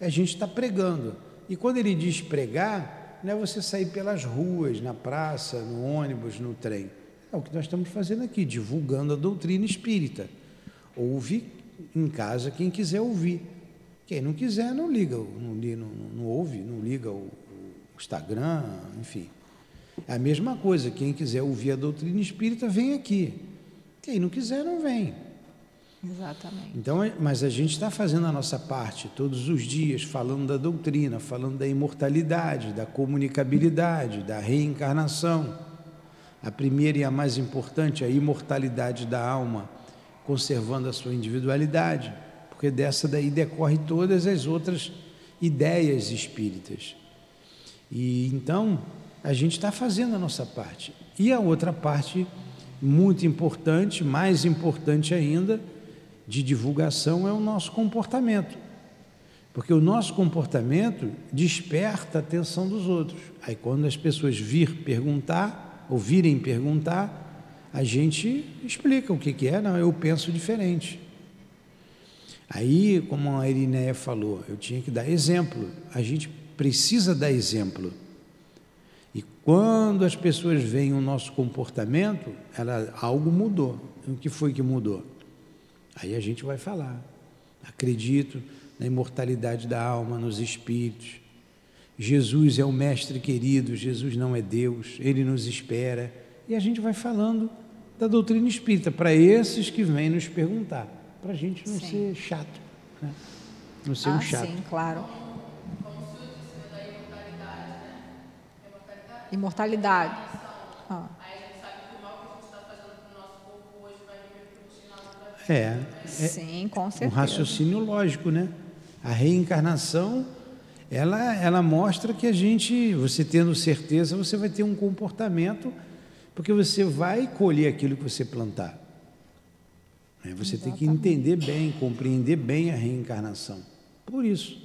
A gente está pregando. E quando ele diz pregar, não é você sair pelas ruas, na praça, no ônibus, no trem é o que nós estamos fazendo aqui, divulgando a doutrina espírita. Ouve em casa quem quiser ouvir. Quem não quiser, não liga, não, não, não ouve, não liga o, o Instagram, enfim. É a mesma coisa, quem quiser ouvir a doutrina espírita, vem aqui. Quem não quiser, não vem. Exatamente. Então, é, mas a gente está fazendo a nossa parte todos os dias, falando da doutrina, falando da imortalidade, da comunicabilidade, da reencarnação. A primeira e a mais importante, a imortalidade da alma, conservando a sua individualidade, porque dessa daí decorre todas as outras ideias espíritas. E então a gente está fazendo a nossa parte. E a outra parte muito importante, mais importante ainda, de divulgação é o nosso comportamento. Porque o nosso comportamento desperta a atenção dos outros. Aí quando as pessoas vir perguntar, ouvirem perguntar, a gente explica o que, que é, não, eu penso diferente. Aí, como a Irineia falou, eu tinha que dar exemplo. A gente precisa dar exemplo. E quando as pessoas veem o nosso comportamento, ela, algo mudou. O que foi que mudou? Aí a gente vai falar. Acredito na imortalidade da alma, nos espíritos. Jesus é o mestre querido, Jesus não é Deus, ele nos espera. E a gente vai falando da doutrina espírita para esses que vêm nos perguntar, para a gente não sim. ser chato, né? não ser ah, um chato. Sim, claro. Imortalidade. Ah. É, é, Sim, com certeza. Um raciocínio lógico, né? A reencarnação, ela, ela mostra que a gente, você tendo certeza, você vai ter um comportamento, porque você vai colher aquilo que você plantar. Né? Você Exatamente. tem que entender bem, compreender bem a reencarnação. Por isso,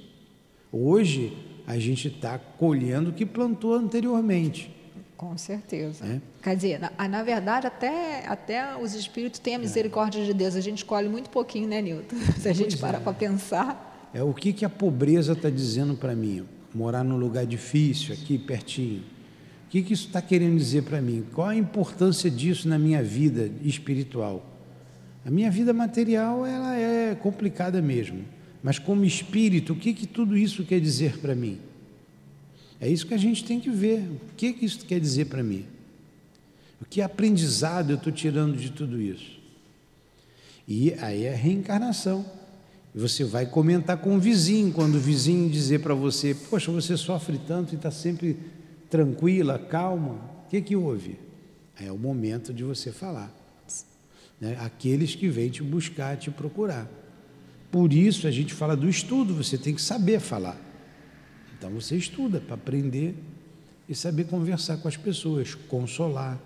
hoje a gente está colhendo o que plantou anteriormente. Com certeza. É? Quer dizer, na, na, verdade, até, até os espíritos têm a misericórdia é. de Deus. A gente colhe muito pouquinho, né, Nilton? *laughs* Se a gente pois para é. para pensar. É o que, que a pobreza está dizendo para mim? Morar num lugar difícil, aqui pertinho. O que, que isso está querendo dizer para mim? Qual a importância disso na minha vida espiritual? A minha vida material ela é complicada mesmo. Mas como espírito, o que, que tudo isso quer dizer para mim? É isso que a gente tem que ver. O que, que isso quer dizer para mim? O que aprendizado eu estou tirando de tudo isso? E aí é reencarnação. Você vai comentar com o vizinho, quando o vizinho dizer para você, poxa, você sofre tanto e está sempre tranquila, calma. O que, que houve? É o momento de você falar. Né? Aqueles que vêm te buscar, te procurar. Por isso a gente fala do estudo, você tem que saber falar. Então você estuda para aprender e saber conversar com as pessoas, consolar,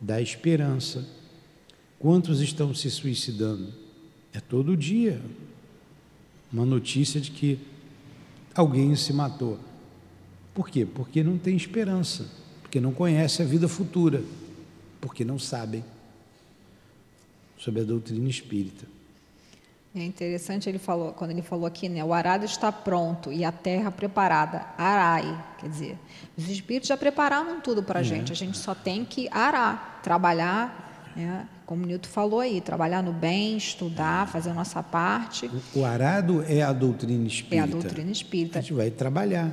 dar esperança. Quantos estão se suicidando? É todo dia uma notícia de que alguém se matou. Por quê? Porque não tem esperança, porque não conhece a vida futura, porque não sabem sobre a doutrina espírita. É interessante ele falou, quando ele falou aqui, né, o arado está pronto e a terra preparada, arai, quer dizer, os espíritos já prepararam tudo para a é. gente, a gente só tem que arar, trabalhar, né, como o Nilton falou aí, trabalhar no bem, estudar, fazer a nossa parte. O, arado é a doutrina espírita. É a doutrina espírita. A gente vai trabalhar.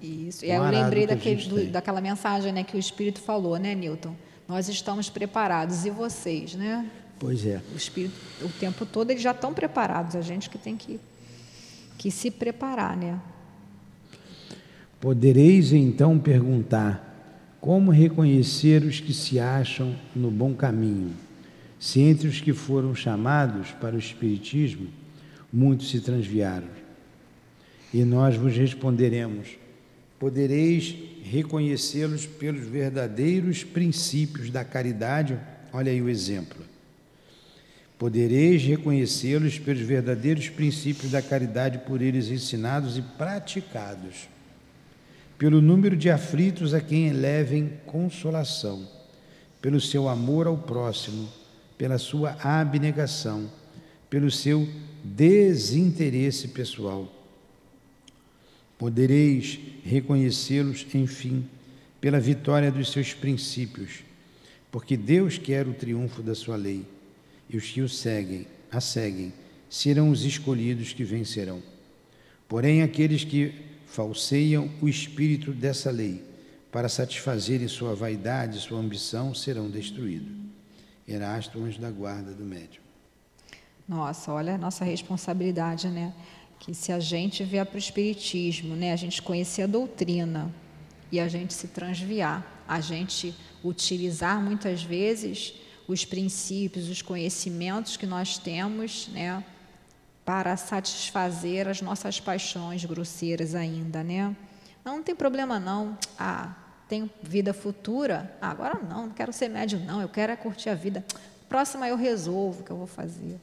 Isso, e aí eu lembrei daquele, do, daquela mensagem né, que o Espírito falou, né, Newton? Nós estamos preparados, e vocês, né? Pois é. O espírito, o tempo todo eles já estão preparados, a gente que tem que, que se preparar, né? Podereis então perguntar: como reconhecer os que se acham no bom caminho? Se entre os que foram chamados para o Espiritismo, muitos se transviaram. E nós vos responderemos: podereis reconhecê-los pelos verdadeiros princípios da caridade. Olha aí o exemplo Podereis reconhecê-los pelos verdadeiros princípios da caridade por eles ensinados e praticados, pelo número de aflitos a quem elevem consolação, pelo seu amor ao próximo, pela sua abnegação, pelo seu desinteresse pessoal. Podereis reconhecê-los, enfim, pela vitória dos seus princípios, porque Deus quer o triunfo da sua lei e os que o seguem, a seguem, serão os escolhidos que vencerão. Porém, aqueles que falseiam o espírito dessa lei para satisfazerem sua vaidade, sua ambição, serão destruídos. Erasto, anjo da guarda do médium. Nossa, olha a nossa responsabilidade, né? Que se a gente vier para o Espiritismo, né, a gente conhecer a doutrina e a gente se transviar, a gente utilizar muitas vezes os princípios, os conhecimentos que nós temos, né, para satisfazer as nossas paixões grosseiras ainda, né? Não, não tem problema não. Ah, tenho vida futura. Ah, agora não, não quero ser médium, não, eu quero é curtir a vida. Próxima eu resolvo o que eu vou fazer.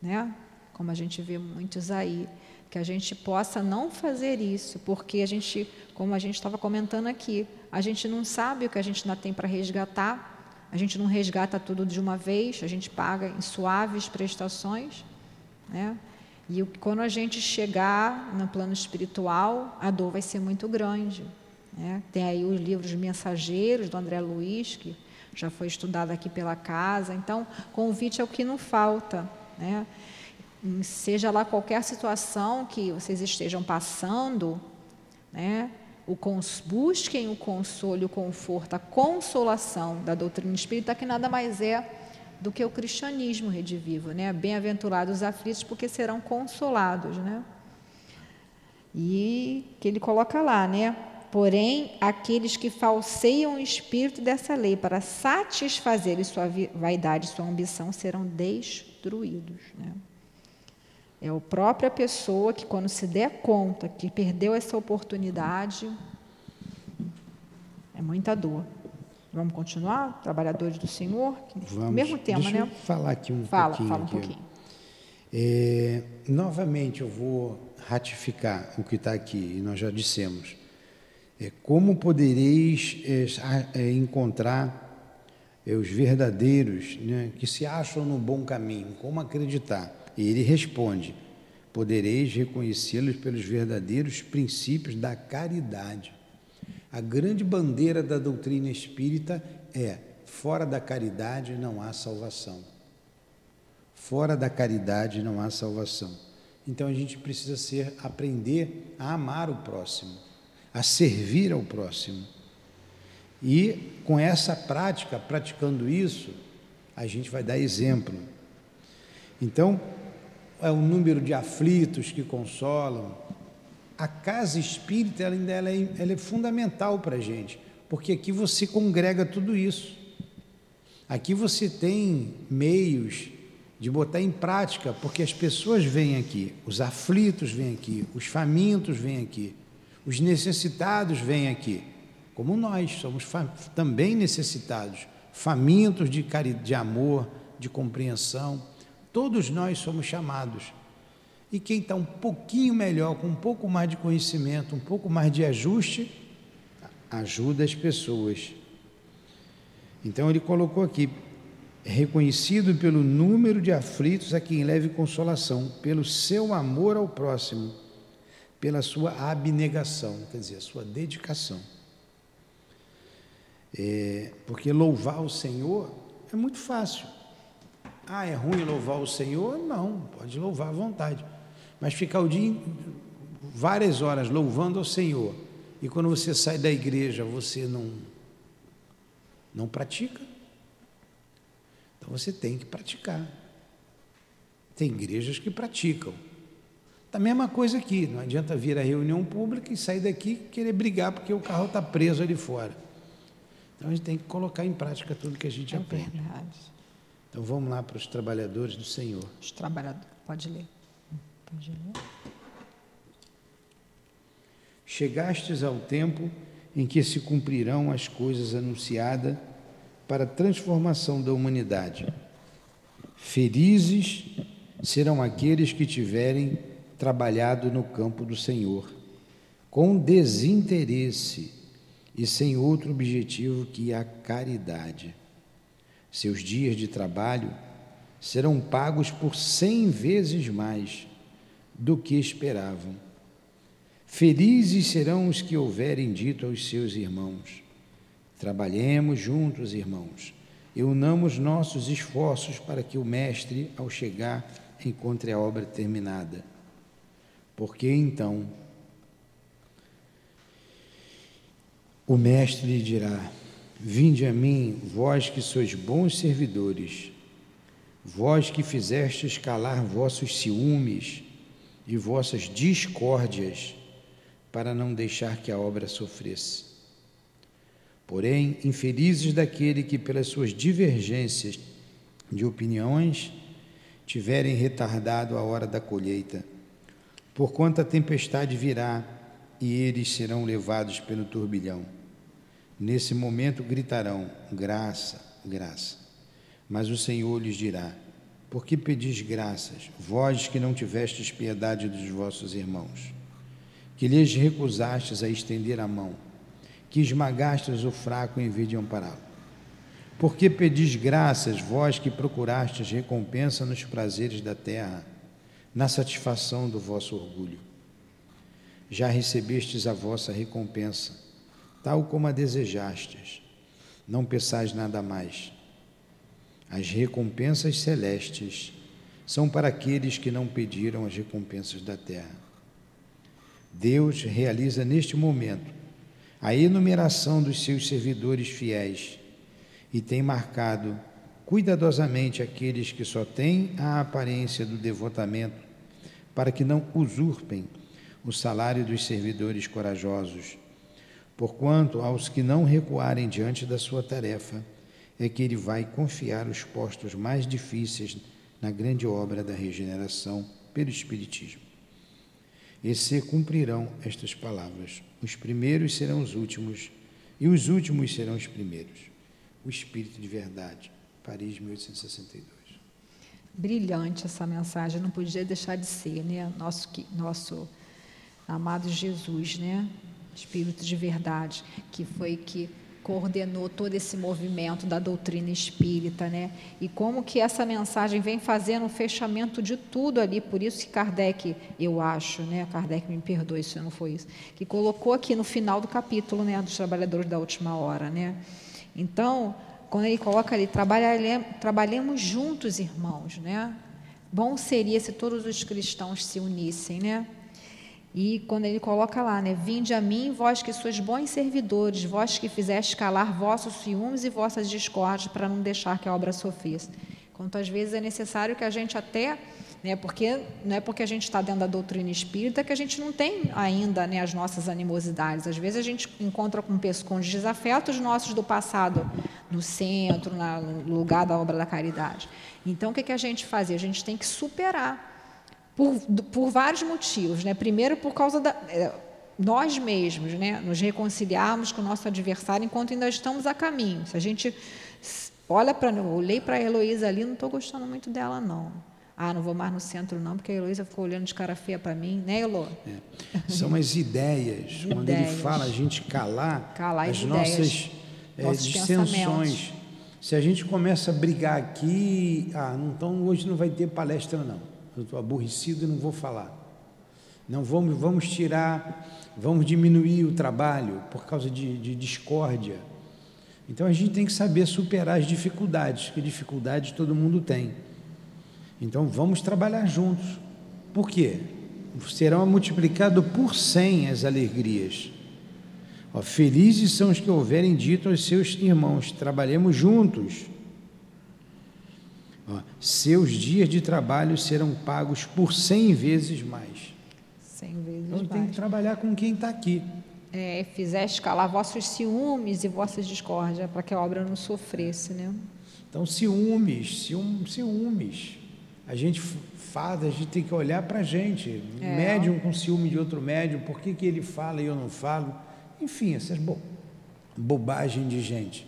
Né? Como a gente vê muitos aí. Que a gente possa não fazer isso, porque a gente, como a gente estava comentando aqui, a gente não sabe o que a gente ainda tem para resgatar, a gente não resgata tudo de uma vez, a gente paga em suaves prestações. Né? E quando a gente chegar no plano espiritual, a dor vai ser muito grande. Né? Tem aí os livros Mensageiros, do André Luiz, que já foi estudado aqui pela casa. Então, convite é o que não falta. Né? Seja lá qualquer situação que vocês estejam passando, né? o cons, busquem o consolo, o conforto, a consolação da doutrina espírita, que nada mais é do que o cristianismo redivivo, né? Bem-aventurados os aflitos, porque serão consolados, né? E que ele coloca lá, né? Porém, aqueles que falseiam o espírito dessa lei para satisfazer sua vaidade, sua ambição, serão destruídos. Né? É a própria pessoa que, quando se der conta que perdeu essa oportunidade, é muita dor. Vamos continuar? Trabalhadores do Senhor? Vamos. Mesmo tema, Deixa né? Eu falar aqui um fala, pouquinho. Fala um aqui, pouquinho. É, novamente, eu vou ratificar o que está aqui, e nós já dissemos. É, como podereis é, é, encontrar é, os verdadeiros né, que se acham no bom caminho? Como acreditar? E ele responde: podereis reconhecê-los pelos verdadeiros princípios da caridade. A grande bandeira da doutrina espírita é: fora da caridade não há salvação. Fora da caridade não há salvação. Então a gente precisa ser aprender a amar o próximo, a servir ao próximo. E com essa prática, praticando isso, a gente vai dar exemplo. Então, é o número de aflitos que consolam. A casa espírita ela ela é, ela é fundamental para a gente, porque aqui você congrega tudo isso. Aqui você tem meios de botar em prática, porque as pessoas vêm aqui, os aflitos vêm aqui, os famintos vêm aqui, os necessitados vêm aqui, como nós somos também necessitados, famintos de, de amor, de compreensão, todos nós somos chamados. E quem está um pouquinho melhor, com um pouco mais de conhecimento, um pouco mais de ajuste, ajuda as pessoas. Então ele colocou aqui: reconhecido pelo número de aflitos a quem leve consolação, pelo seu amor ao próximo, pela sua abnegação, quer dizer, a sua dedicação. É, porque louvar o Senhor é muito fácil. Ah, é ruim louvar o Senhor? Não, pode louvar à vontade. Mas ficar o dia, várias horas louvando ao Senhor, e quando você sai da igreja você não, não pratica, então você tem que praticar. Tem igrejas que praticam. Da mesma coisa aqui, não adianta vir à reunião pública e sair daqui e querer brigar porque o carro está preso ali fora. Então a gente tem que colocar em prática tudo que a gente É aprende. verdade. Então vamos lá para os trabalhadores do Senhor. Os trabalhadores. Pode ler. Chegastes ao tempo em que se cumprirão as coisas anunciadas para a transformação da humanidade. Felizes serão aqueles que tiverem trabalhado no campo do Senhor, com desinteresse e sem outro objetivo que a caridade. Seus dias de trabalho serão pagos por cem vezes mais do que esperavam. Felizes serão os que houverem dito aos seus irmãos: Trabalhemos juntos, irmãos, e unamos nossos esforços para que o Mestre, ao chegar, encontre a obra terminada. Porque então o Mestre lhe dirá: Vinde a mim, vós que sois bons servidores, vós que fizestes calar vossos ciúmes e vossas discórdias, para não deixar que a obra sofresse. Porém, infelizes daquele que, pelas suas divergências de opiniões, tiverem retardado a hora da colheita, porquanto a tempestade virá e eles serão levados pelo turbilhão. Nesse momento gritarão: graça, graça. Mas o Senhor lhes dirá: Por que pedis graças, vós que não tivestes piedade dos vossos irmãos? Que lhes recusastes a estender a mão, que esmagastes o fraco em vez de ampará-lo? Por que pedis graças, vós que procurastes recompensa nos prazeres da terra, na satisfação do vosso orgulho? Já recebestes a vossa recompensa, tal como a desejastes. Não peçais nada mais. As recompensas celestes são para aqueles que não pediram as recompensas da terra. Deus realiza neste momento a enumeração dos seus servidores fiéis e tem marcado cuidadosamente aqueles que só têm a aparência do devotamento, para que não usurpem o salário dos servidores corajosos. Porquanto aos que não recuarem diante da sua tarefa, é que ele vai confiar os postos mais difíceis na grande obra da regeneração pelo Espiritismo. E se cumprirão estas palavras: os primeiros serão os últimos, e os últimos serão os primeiros o Espírito de Verdade. Paris, 1862. Brilhante essa mensagem, não podia deixar de ser, né? Nosso, nosso amado Jesus, né? Espírito de Verdade, que foi que coordenou todo esse movimento da doutrina espírita, né? E como que essa mensagem vem fazendo o fechamento de tudo ali, por isso que Kardec, eu acho, né? Kardec me perdoe se não foi isso, que colocou aqui no final do capítulo, né, dos trabalhadores da última hora, né? Então, quando ele coloca ali, trabalhemos juntos, irmãos, né? Bom seria se todos os cristãos se unissem, né? E quando ele coloca lá, né? Vinde a mim, vós que sois bons servidores, vós que fizeste calar vossos ciúmes e vossas discórdias, para não deixar que a obra sofresse. Quantas vezes é necessário que a gente até né? Porque não é porque a gente está dentro da doutrina espírita que a gente não tem ainda né, as nossas animosidades. Às vezes a gente encontra com, com os desafetos nossos do passado no centro, no lugar da obra da caridade. Então, o que, que a gente faz? A gente tem que superar por, por vários motivos. Né? Primeiro, por causa da é, nós mesmos, né? nos reconciliarmos com o nosso adversário enquanto ainda estamos a caminho. Se a gente olha para, eu olhei para a Heloísa ali, não estou gostando muito dela não. Ah, não vou mais no centro não, porque a Heloísa ficou olhando de cara feia para mim, né, Elo? É. São as ideias. *laughs* Quando ele fala a gente calar, calar as, as nossas é, dissensões. Se a gente começa a brigar aqui, ah, então hoje não vai ter palestra não. Eu estou aborrecido e não vou falar. Não vamos, vamos tirar, vamos diminuir o trabalho por causa de, de discórdia. Então a gente tem que saber superar as dificuldades, que dificuldades todo mundo tem. Então vamos trabalhar juntos. Por quê? Serão multiplicado por cem as alegrias. Ó, felizes são os que houverem dito aos seus irmãos: trabalhemos juntos. Seus dias de trabalho serão pagos por cem vezes mais. Cem vezes então, mais. tem que trabalhar com quem está aqui. É, fizeste calar vossos ciúmes e vossas discórdias, para que a obra não sofresse, né? Então, ciúmes, ciúmes, ciúmes a gente faz, a gente tem que olhar para a gente. É. Médium com ciúme de outro médium, por que, que ele fala e eu não falo? Enfim, essas bo bobagens de gente.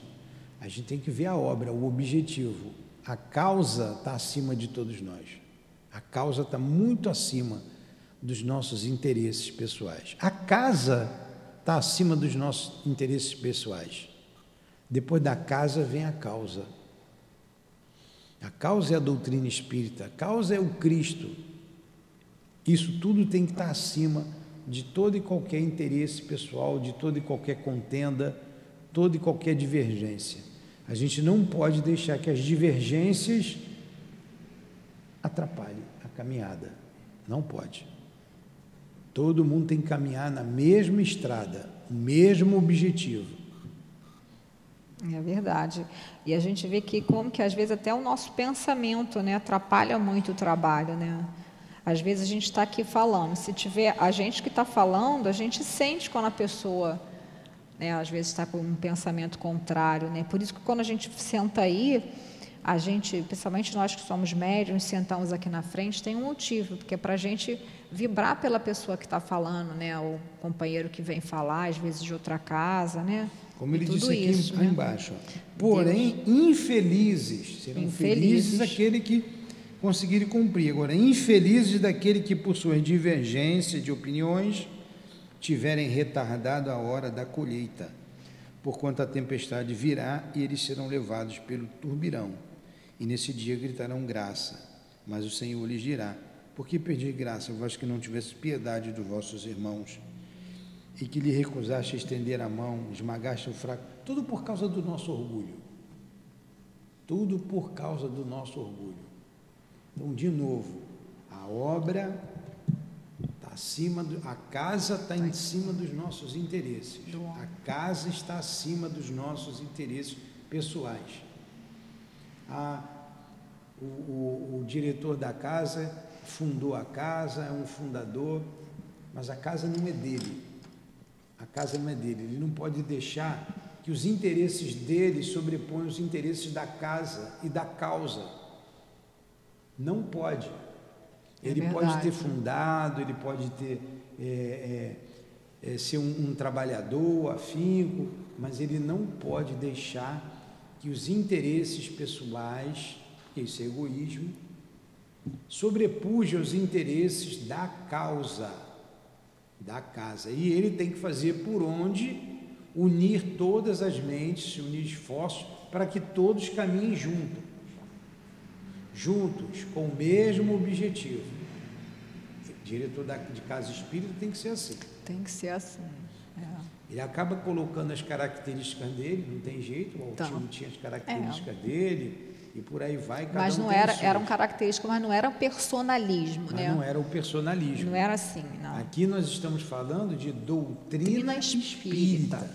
A gente tem que ver a obra, o objetivo. A causa está acima de todos nós. A causa está muito acima dos nossos interesses pessoais. A casa está acima dos nossos interesses pessoais. Depois da casa vem a causa. A causa é a doutrina espírita, a causa é o Cristo. Isso tudo tem que estar acima de todo e qualquer interesse pessoal, de toda e qualquer contenda, toda e qualquer divergência. A gente não pode deixar que as divergências atrapalhem a caminhada. Não pode. Todo mundo tem que caminhar na mesma estrada, o mesmo objetivo. É verdade. E a gente vê que como que às vezes até o nosso pensamento, né, atrapalha muito o trabalho, né? Às vezes a gente está aqui falando, se tiver a gente que está falando, a gente sente quando a pessoa, né, às vezes está com um pensamento contrário, né? Por isso que quando a gente senta aí, a gente, principalmente nós que somos médiums, sentamos aqui na frente, tem um motivo, porque é para a gente vibrar pela pessoa que está falando, né? O companheiro que vem falar, às vezes de outra casa, né? Como ele disse aqui isso, né? embaixo. Porém, infelizes, serão Infelizes. felizes aquele que conseguirem cumprir. Agora, infelizes daquele que, por suas divergências de opiniões, tiverem retardado a hora da colheita, porquanto a tempestade virá e eles serão levados pelo turbirão. E nesse dia gritarão graça, mas o Senhor lhes dirá: Por que perdi graça, vós que não tivesse piedade dos vossos irmãos? e que lhe recusaste estender a mão, esmagaste o fraco, tudo por causa do nosso orgulho. Tudo por causa do nosso orgulho. Então, de novo, a obra acima, do, a casa está em cima dos nossos interesses. A casa está acima dos nossos interesses pessoais. A, o, o, o diretor da casa fundou a casa, é um fundador, mas a casa não é dele. A casa não é dele. Ele não pode deixar que os interesses dele sobreponham os interesses da casa e da causa. Não pode. É Ele pode verdade. ter fundado, ele pode ter é, é, é, ser um, um trabalhador afinco, mas ele não pode deixar que os interesses pessoais, que isso é egoísmo, sobrepujam os interesses da causa da casa. E ele tem que fazer por onde unir todas as mentes, unir esforços para que todos caminhem juntos, juntos, com o mesmo objetivo. O diretor da, de casa espírita tem que ser assim. Tem que ser assim. É. Ele acaba colocando as características dele, não tem jeito, o Então, Altino tinha as características dele, e por aí vai. Cada Mas um não era, era um característico, mas não era um personalismo, Mas né? não era o personalismo. Não era assim, não. Aqui nós estamos falando de doutrina espírita. espírita.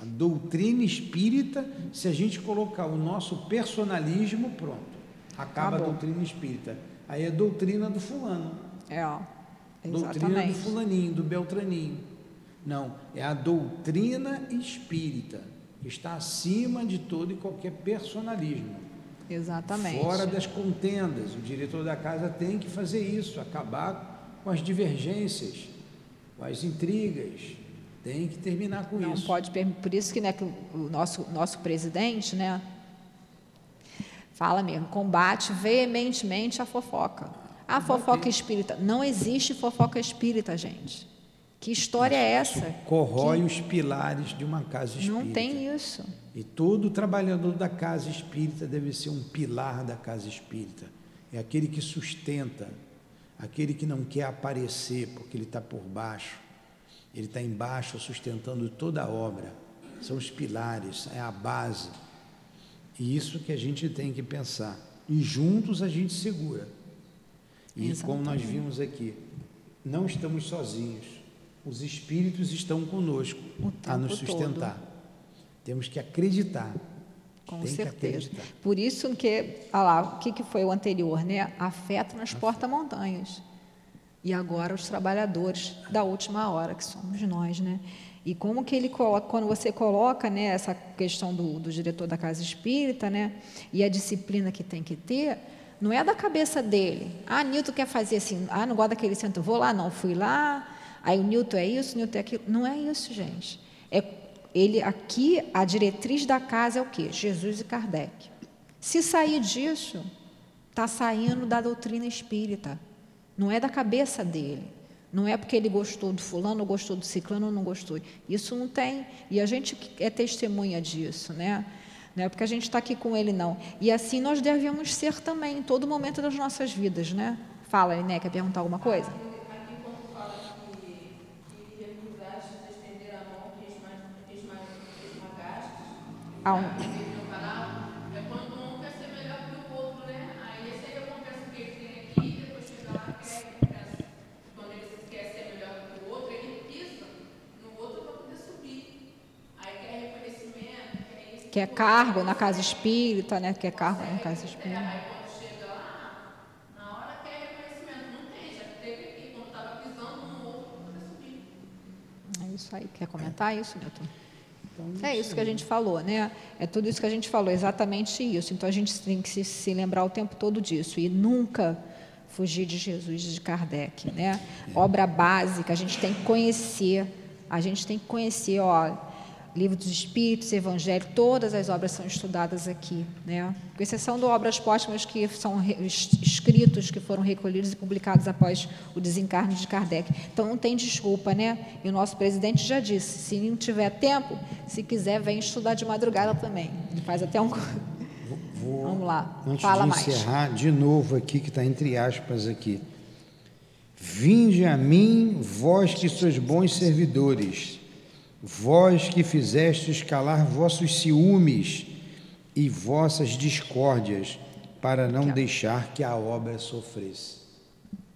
A doutrina espírita, se a gente colocar o nosso personalismo, pronto. Acaba a Acabou. doutrina espírita. Aí é doutrina do fulano. É, ó. Doutrina do fulaninho, do beltraninho. Não, é a doutrina espírita, que está acima de todo e qualquer personalismo. Exatamente. Fora das contendas. O diretor da casa tem que fazer isso, acabar com as divergências, com as intrigas. Tem que terminar com Não isso. pode per- por isso que, né, que o o nosso nosso presidente, né, fala mesmo, combate veementemente a fofoca. A fofoca espírita, não existe fofoca espírita, gente. Que história é essa? Corrói os pilares de uma casa espírita. Não tem isso. E todo trabalhador da casa espírita deve ser um pilar da casa espírita. É aquele que sustenta, aquele que não quer aparecer porque ele está por baixo. Ele está embaixo sustentando toda a obra. São os pilares, é a base. E isso que a gente tem que pensar. E juntos a gente segura. E como nós Exatamente. vimos aqui, não estamos sozinhos. Os espíritos estão conosco a nos sustentar. Temos que acreditar. Com Tem que certeza. acreditar. Por isso que, olha lá, o que, que foi o anterior, né? A fé transporta montanhas. E agora os trabalhadores da última hora, que somos nós, né? E como que ele coloca, quando você coloca né, essa questão do, do diretor da casa espírita, né? E a disciplina que tem que ter, não é da cabeça dele. Ah, Newton quer fazer assim, ah, não gosto daquele centro, vou lá, não, fui lá, aí o Newton é isso, o Newton é aquilo. Não é isso, gente. É ele aqui, a diretriz da casa é o quê? Jesus e Kardec. Se sair disso, está saindo da doutrina espírita. Não é da cabeça dele. Não é porque ele gostou do fulano, ou gostou do ciclano, ou não gostou. Isso não tem. E a gente é testemunha disso, né? Não é porque a gente está aqui com ele, não. E assim nós devemos ser também, em todo momento das nossas vidas, né? Fala, né? Quer perguntar alguma coisa? Aqui quando quer isso. quer cargo na casa espírita, né? Quer cargo na casa espírita. Aí quando chega lá, na hora quer reconhecimento. Não tem, já teve aqui, quando estava pisando no outro para poder subir. É isso aí. Quer comentar isso, Milton? Então, É isso que a gente falou, né? É tudo isso que a gente falou, exatamente isso. Então a gente tem que se, se lembrar o tempo todo disso e nunca fugir de Jesus e de Kardec, né? Obra básica, a gente tem que conhecer, a gente tem que conhecer, ó, Livro dos Espíritos, Evangelho, todas as obras são estudadas aqui, né? Com exceção de obras póstumas que são escritos, que foram recolhidos e publicados após o desencarne de Kardec. Então não tem desculpa, né? E o nosso presidente já disse: se não tiver tempo, se quiser, vem estudar de madrugada também. Ele faz até um. Vou, Vamos lá, antes fala de mais. encerrar, de novo aqui, que está entre aspas aqui. Vinde a mim, vós que sois bons servidores, vós que fizestes calar vossos ciúmes e vossas discórdias, para não deixar que a obra sofresse.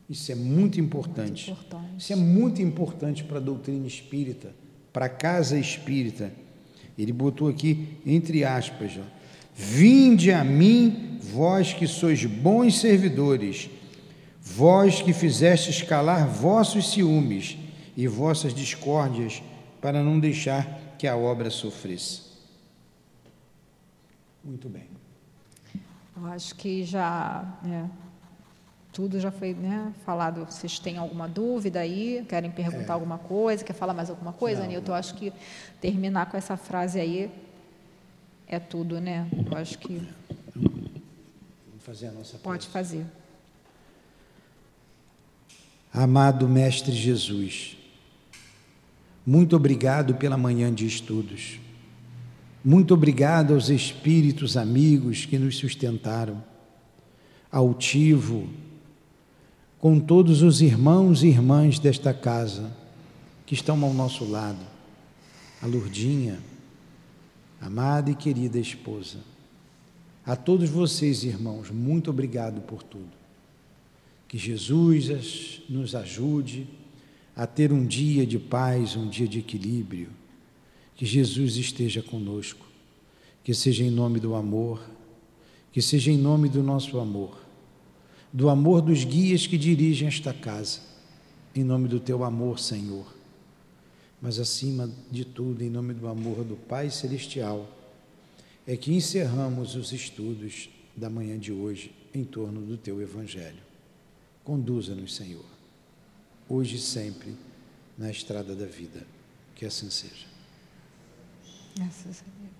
Isso é muito importante. Muito importante. Isso é muito importante para a doutrina espírita, para a casa espírita. Ele botou aqui entre aspas, ó, Vinde a mim, vós que sois bons servidores, vós que fizestes calar vossos ciúmes e vossas discórdias, para não deixar que a obra sofresse. Muito bem. Eu acho que já né, tudo já foi né, falado. Vocês têm alguma dúvida aí? Querem perguntar alguma coisa? Quer falar mais alguma coisa, É. Nilton? Eu acho que terminar com essa frase aí é tudo, né? Eu acho que Vamos fazer a nossa pode fazer. Amado Mestre Jesus, muito obrigado pela manhã de estudos. Muito obrigado aos espíritos amigos que nos sustentaram, altivo, com todos os irmãos e irmãs desta casa que estão ao nosso lado, a Lurdinha, amada e querida esposa. A todos vocês, irmãos, muito obrigado por tudo. Que Jesus nos ajude a ter um dia de paz, um dia de equilíbrio. Que Jesus esteja conosco. Que seja em nome do amor, que seja em nome do nosso amor, do amor dos guias que dirigem esta casa, em nome do teu amor, Senhor. Mas acima de tudo, em nome do amor do Pai Celestial, é que encerramos os estudos da manhã de hoje em torno do teu Evangelho. Conduza-nos, Senhor, hoje e sempre, na estrada da vida. Que assim seja. Graças a Deus.